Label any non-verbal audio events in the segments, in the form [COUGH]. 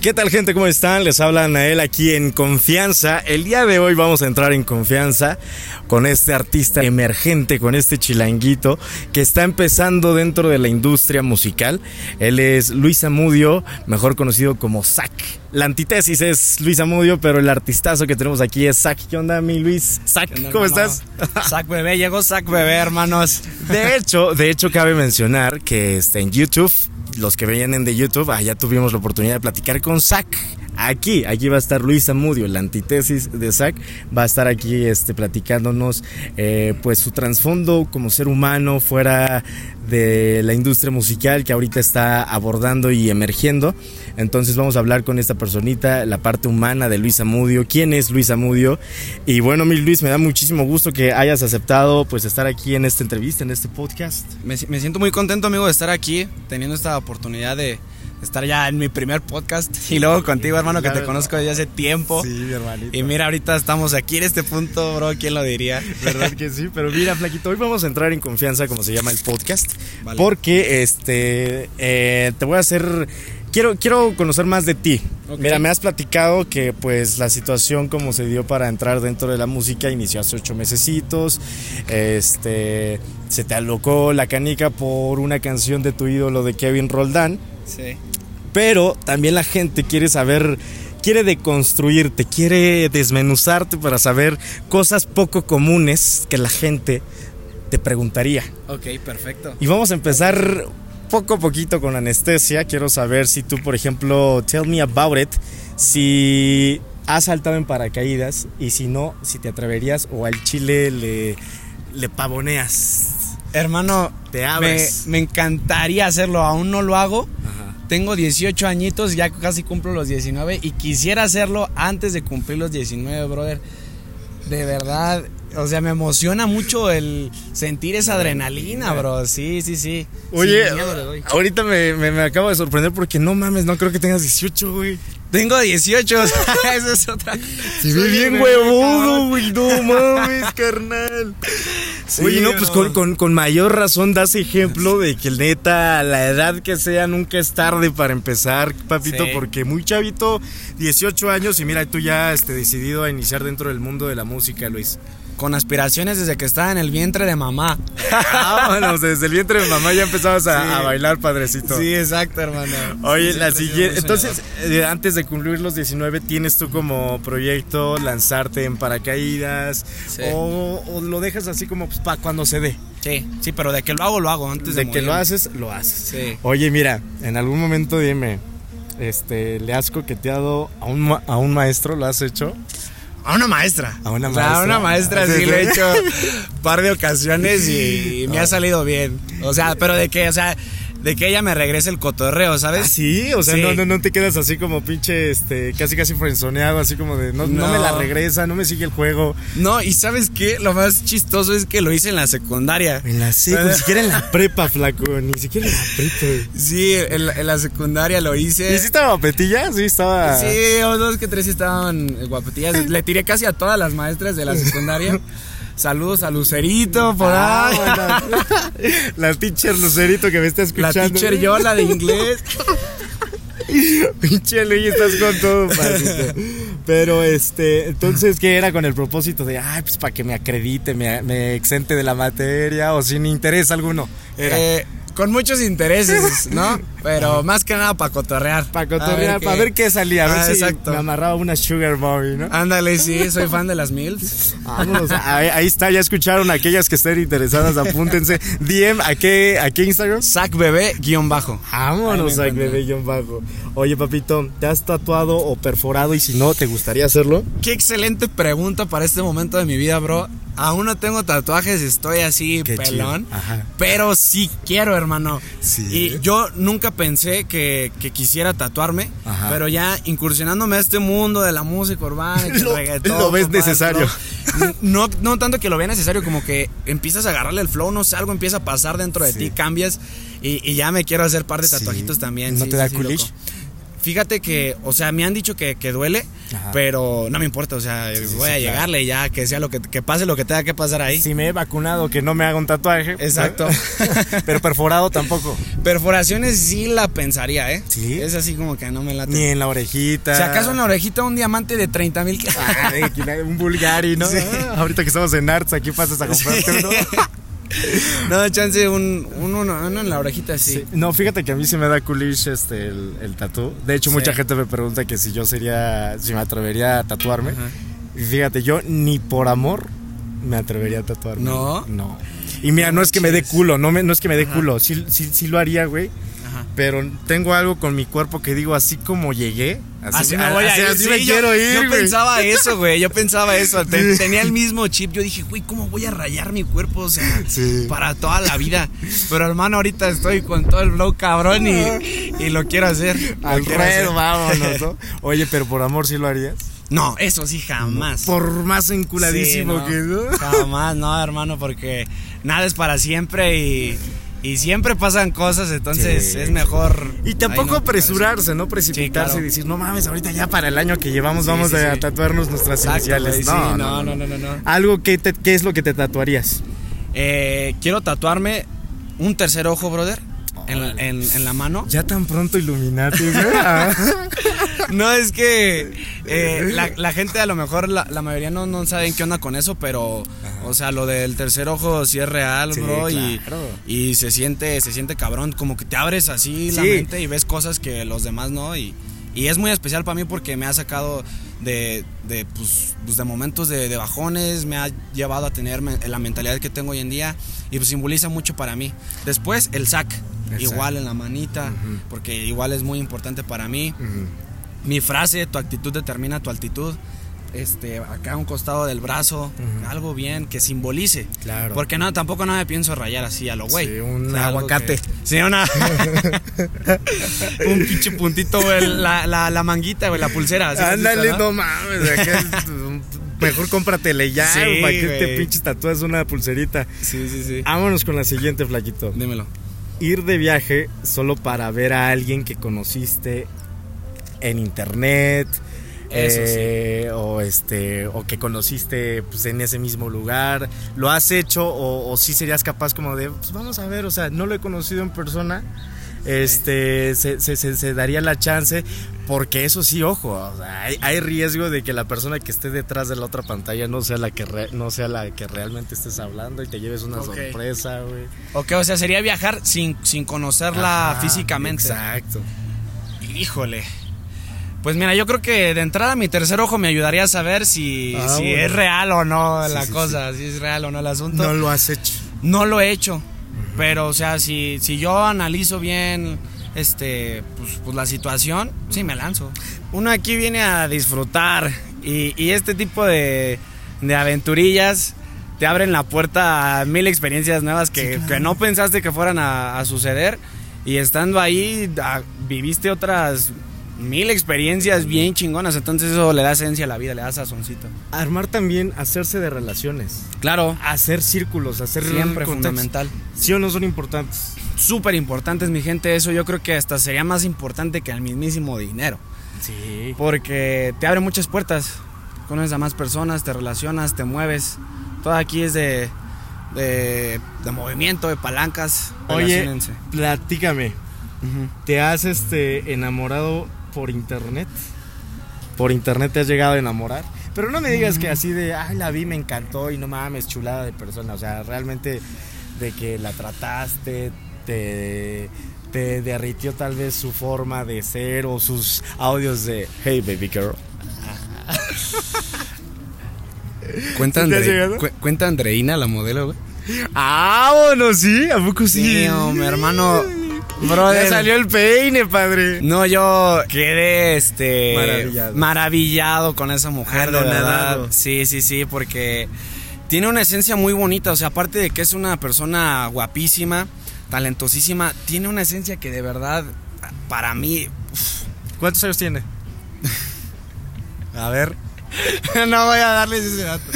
¿Qué tal gente? ¿Cómo están? Les habla Nael aquí en Confianza. El día de hoy vamos a entrar en confianza con este artista emergente, con este chilanguito que está empezando dentro de la industria musical. Él es Luis Amudio, mejor conocido como Zack. La antítesis es Luis Amudio, pero el artistazo que tenemos aquí es Zack. ¿Qué onda, mi Luis? Zack, ¿cómo estás? Zack Bebé, llegó Zack Bebé, hermanos. De hecho, de hecho cabe mencionar que está en YouTube los que vienen de YouTube, allá tuvimos la oportunidad de platicar con Zach. Aquí, aquí va a estar Luis Amudio, la antítesis de Zach, va a estar aquí este, platicándonos eh, pues su trasfondo como ser humano fuera de la industria musical que ahorita está abordando y emergiendo. Entonces vamos a hablar con esta personita, la parte humana de Luis Amudio, quién es Luis Amudio. Y bueno, mi Luis, me da muchísimo gusto que hayas aceptado pues estar aquí en esta entrevista, en este podcast. Me siento muy contento, amigo, de estar aquí, teniendo esta oportunidad de estar ya en mi primer podcast y luego contigo, hermano, que te conozco desde hace tiempo. Sí, mi hermanito. Y mira, ahorita estamos aquí en este punto, bro, ¿quién lo diría? ¿Verdad que sí? Pero mira, Flaquito, hoy vamos a entrar en confianza, como se llama el podcast, porque este, eh, te voy a hacer... Quiero, quiero conocer más de ti. Mira, me has platicado que pues la situación como se dio para entrar dentro de la música inició hace ocho mesecitos. Este, se te alocó la canica por una canción de tu ídolo de Kevin Roldán. Sí. Pero también la gente quiere saber, quiere deconstruirte, quiere desmenuzarte para saber cosas poco comunes que la gente te preguntaría. Ok, perfecto. Y vamos a empezar poco a poquito con anestesia. Quiero saber si tú, por ejemplo, tell me about it, si has saltado en paracaídas y si no, si te atreverías o al chile le, le pavoneas. Hermano, Te me, abres. me encantaría hacerlo, aún no lo hago. Ajá. Tengo 18 añitos, ya casi cumplo los 19 y quisiera hacerlo antes de cumplir los 19, brother. De verdad, o sea, me emociona mucho el sentir esa adrenalina, bro. Sí, sí, sí. Oye, ahorita me, me, me acabo de sorprender porque no mames, no creo que tengas 18, güey. Tengo 18, [LAUGHS] esa es otra. Se ve bien huevudo, güey. No [LAUGHS] mames, carnal. Sí, Oye, no, pues con, con- con mayor razón das ejemplo de que neta, a la edad que sea, nunca es tarde para empezar, papito, Sí. porque muy chavito, 18 años, y mira, tú ya este, decidido a iniciar dentro del mundo de la música, Luis. Con aspiraciones desde que estaba en el vientre de mamá. Vámonos, desde el vientre de mamá ya empezabas a, Sí. a bailar, padrecito. Sí, exacto, hermano. Oye, Sí, la siguiente. Entonces, eh, antes de cumplir los 19, ¿tienes tú como proyecto lanzarte en paracaídas? Sí. O, o lo dejas así como pues, para cuando se dé? Sí, sí, pero de que lo hago, lo hago antes de, De que lo haces, lo haces. Sí. Oye, mira, en algún momento dime, este, ¿le has coqueteado a un, ma- a un maestro? ¿Lo has hecho? A una maestra. A una O sea, maestra. A una maestra Sí, sí, sí. le he hecho un par de ocasiones y [LAUGHS] me ha salido bien. O sea, pero de que, o sea, de que ella me regrese el cotorreo, ¿sabes? ¿Ah, sí? O sea, Sí. No, no, no te quedas así como pinche, este, casi casi frenzoneado, así como de, no, no. No. me la regresa, no me sigue el juego. No, y ¿sabes qué? Lo más chistoso es que lo hice en la secundaria. En la seco, ni siquiera en la [LAUGHS] prepa, flaco, ni siquiera en la prepa. Sí, en, la- en la secundaria lo hice. ¿Y si estaba guapetilla? Sí, estaba. Sí, o dos que tres sí estaban guapetillas. Le tiré casi a todas las maestras de la secundaria. [LAUGHS] Saludos a Lucerito por Ah, ahí. bueno. [LAUGHS] La teacher Lucerito que me está La escuchando. teacher yo, la de inglés. [LAUGHS] Pinche Luis, estás con todo. Pero este, entonces, ¿qué era con el propósito de, ay, pues para que me acredite, me, me exente de la materia o sin interés alguno? Era. Eh, con muchos intereses, [LAUGHS] ¿no? Pero más que nada para cotorrear. para cotorrear, para ver qué salía, a ver Ah, si exacto. me amarraba una sugar mommy, ¿no? Ándale, sí, soy fan de las MILFs. Vámonos, ahí, ahí está, ya escucharon aquellas que estén interesadas, apúntense. DM, ¿a qué, a qué Instagram? Sac bebé guion bajo. Vámonos, Ahí a me encuentran. bebé bajo. Oye, papito, ¿te has tatuado o perforado? Y si no, ¿te gustaría hacerlo? Qué excelente pregunta para este momento de mi vida, bro. Aún no tengo tatuajes, estoy así Qué pelón. Pero sí quiero, hermano. Sí. Y yo nunca pensé que, que quisiera tatuarme. Ajá. Pero ya incursionándome a este mundo de la música urbana, y [LAUGHS] Lo- reggaetón, lo ves necesario. [LAUGHS] No, no tanto que lo vea necesario, como que empiezas a agarrarle el flow, no sé, algo empieza a pasar dentro de Sí. ti, cambias. Y, y ya me quiero hacer par de tatuajitos también. ¿No te da. Fíjate que, o sea, me han dicho que, que duele, Ajá. pero no me importa, o sea, Sí, sí, voy sí, a claro. llegarle ya, que sea lo que, que pase lo que tenga que pasar ahí. Si me he vacunado, que no me haga un tatuaje. Exacto. [LAUGHS] Pero perforado tampoco. Perforaciones sí la pensaría, ¿eh? ¿Sí? Es así como que no me late. Ni en la orejita. Si acaso en la orejita un diamante de 30 mil. Ay, un Bulgari, ¿no? [LAUGHS] Ah, Ahorita que estamos en Arts, aquí pasas a comprarte uno. [LAUGHS] [LAUGHS] no, chance, un, un- uno, uno en la orejita sí. Sí. No, fíjate que a mí se me da coolish este, el, el tatú. De hecho, Sí. mucha gente me pregunta que si yo sería, si me atrevería a tatuarme. Ajá. Y fíjate, yo ni por amor me atrevería a tatuarme. ¿No? No. Y mira, no es que me dé culo, no, me, no es que me dé culo. Sí, sí, sí lo haría, güey. Ajá. Pero tengo algo con mi cuerpo que digo, así como llegué, así, Así me voy a así- ir. así Sí, me yo, quiero ir, Yo güey. pensaba [LAUGHS] eso, güey. Yo pensaba eso. Tenía el mismo chip. Yo dije, güey, ¿cómo voy a rayar mi cuerpo? O sea, Sí. para toda la vida. Pero hermano, ahorita estoy con todo el flow cabrón y, y lo quiero hacer. Al ruedo, vámonos, ¿no? [LAUGHS] Oye, pero por amor sí lo harías. No, eso sí, jamás. Por más enculadísimo Sí, no, que ¿no? Jamás, no, hermano, porque nada es para siempre y, y siempre pasan cosas, entonces Sí. es mejor. Y tampoco no apresurarse, ¿no? Precipitarse Sí, claro. y decir, no mames, ahorita ya para el año que llevamos Sí, vamos sí, a sí. tatuarnos nuestras Exacto, iniciales. no, no, no, no, no, no. Algo que te- ¿qué es lo que te tatuarías? Eh, quiero tatuarme un tercer ojo, brother, en, Órale. en- en la mano. Ya tan pronto. [LAUGHS] Ah. No, es que eh, la, la gente a lo mejor, la, la mayoría no, no saben qué onda con eso, pero, o sea, lo del tercer ojo sí es real, Sí, bro, y, claro. y se siente, se siente cabrón, como que te abres así la mente y ves cosas que los demás no, y, y es muy especial para mí porque me ha sacado de, de, pues, pues, de momentos de, de bajones, me ha llevado a tener la mentalidad que tengo hoy en día, y pues simboliza mucho para mí. Después, el sac, El igual sac. en la manita, porque igual es muy importante para mí. Mi frase, tu actitud determina tu altitud. Este, acá a un costado del brazo, algo bien que simbolice. Claro. Porque no, tampoco no me pienso rayar así a lo güey. Sí, un O sea, algo aguacate. que- sí, una. [LAUGHS] un pinche puntito, güey. La, la, la manguita, güey, la pulsera. ¿sí Ándale, no? mames. [LAUGHS] Mejor cómpratele ya, Sí, ¿para qué te pinches tatúas una pulserita? Sí, sí, sí. Vámonos con la siguiente, flaquito. Dímelo. Ir de viaje solo para ver a alguien que conociste en internet. Eso eh, o este o que conociste pues, en ese mismo lugar lo has hecho o, o sí serías capaz como de pues vamos a ver o sea no lo he conocido en persona este se, se- se- se daría la chance porque eso sí ojo o sea, hay, hay riesgo de que la persona que esté detrás de la otra pantalla no sea la que re- no sea la que realmente estés hablando y te lleves una sorpresa güey Ok, o sea, sería viajar sin, sin conocerla Ajá, físicamente. exacto Híjole. Pues mira, yo creo que de entrada mi tercer ojo me ayudaría a saber si, Ah, si bueno. es real o no Sí, la sí, cosa, si es real o no el asunto. no lo has hecho No lo he hecho. Pero, o sea, si, si yo analizo bien este pues, pues la situación, sí me lanzo. Uno aquí viene a disfrutar y, y este tipo de, de aventurillas te abren la puerta a mil experiencias nuevas que, Sí, claro. que no pensaste que fueran a, a suceder. Y estando ahí, a- viviste otras mil experiencias bien chingonas. Entonces eso le da esencia a la vida, le da sazoncito. armar también hacerse de relaciones Claro, hacer círculos hacer siempre fundamental. sí o no son importantes súper importantes, mi gente. Eso yo creo que hasta sería más importante que el mismísimo dinero. sí Porque te abre muchas puertas. Conoces a más personas, te relacionas, te mueves. Todo aquí es de, de, de movimiento, de palancas. Oye, platícame. ¿te has este enamorado por internet? ¿Por internet te has llegado a enamorar? Pero no me digas que así de, ay, la vi, me encantó y no mames, chulada de persona. O sea, realmente de que la trataste, te, te derritió tal vez su forma de ser o sus audios de, hey, baby girl. [LAUGHS] Cuenta, ¿Sí te has Andre- cu- cuenta Andreina, la modelo, güey. Ah, bueno, sí, ¿a poco sí? Sí, mi hermano. Brother. Ya salió el peine, padre. No, yo quedé este Maravillado. maravillado con esa mujer, de verdad. Sí, sí, sí, porque tiene una esencia muy bonita, o sea, aparte de que es una persona guapísima, talentosísima, tiene una esencia que de verdad para mí, ¿Cuántos años tiene? [LAUGHS] a ver, [LAUGHS] no voy a darles ese dato.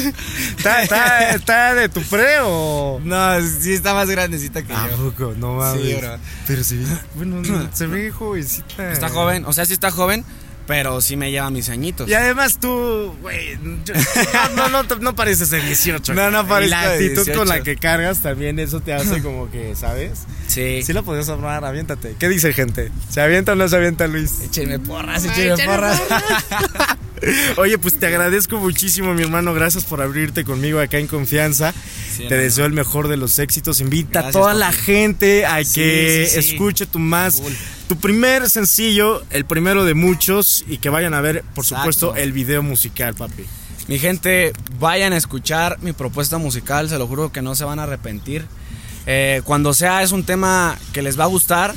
¿Está, está, está de tu pre o.? No, sí está más grandecita que ¿A yo. poco? No mames. Sí, bro. Pero se ve. [CLEARS THROAT] Bueno, no, se ve jovencita. Está joven, o sea, sí está joven, pero sí me lleva mis añitos. Y además tú, güey, no, no, no, no pareces de 18. No, no Y parezco La de actitud 18. con la que cargas también eso te hace como que, ¿sabes? Sí. Sí lo podías hablar, aviéntate. ¿Qué dice gente? ¿Se avienta o no se avienta Luis? Échenme porras, échenme porras. [LAUGHS] Oye, pues te agradezco muchísimo, mi hermano. Gracias por abrirte conmigo acá en confianza. Sí, te deseo el mejor de los éxitos. Invita a toda la gente a Sí, que sí, escuche tu más, tu primer sencillo, el primero de muchos, y que vayan a ver, por Exacto. supuesto, el video musical, papi. Mi gente, vayan a escuchar mi propuesta musical, se lo juro que no se van a arrepentir. Eh, cuando sea es un tema que les va a gustar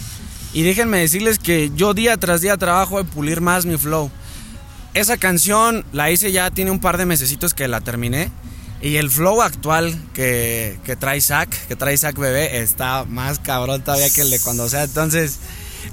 y déjenme decirles que yo día tras día trabajo en pulir más mi flow. Esa canción la hice ya, tiene un par de mesecitos que la terminé y el flow actual que, que trae Zack, que trae Zack Bebé, está más cabrón todavía que el de cuando sea. Entonces,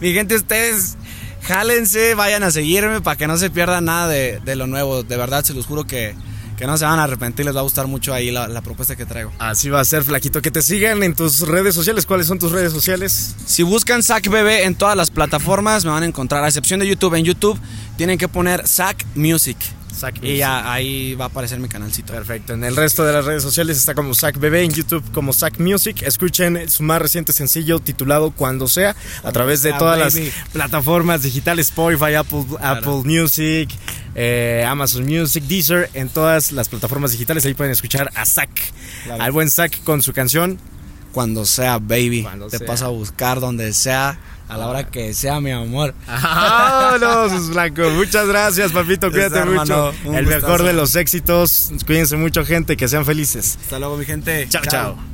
mi gente, ustedes jálense, vayan a seguirme para que no se pierdan nada de, de lo nuevo. De verdad, se los juro que, que no se van a arrepentir, les va a gustar mucho ahí la, la propuesta que traigo. Así va a ser, Flaquito. Que te sigan en tus redes sociales. ¿Cuáles son tus redes sociales? Si buscan Zack Bebé en todas las plataformas, me van a encontrar, a excepción de YouTube. En YouTube tienen que poner Zack Music. Zack Y ya ahí va a aparecer mi canalcito. Perfecto. En el resto de las redes sociales está como Zack Bebé, en YouTube como Zack Music. Escuchen su más reciente sencillo titulado Cuando sea a través de sea, todas las plataformas digitales Spotify, Apple, Apple Music, eh, Amazon Music, Deezer, en todas las plataformas digitales. Ahí pueden escuchar a Zack, Claro. al buen Zack con su canción. Cuando sea, baby. Cuando Te sea. paso a buscar donde sea, a la hora que sea, mi amor. ¡Vámonos, [LAUGHS] Blanco! Muchas gracias, papito. Cuídate Está, mucho. El mejor gustazo. de los éxitos. Cuídense mucho, gente. Que sean felices. Hasta luego, mi gente. chao. chao.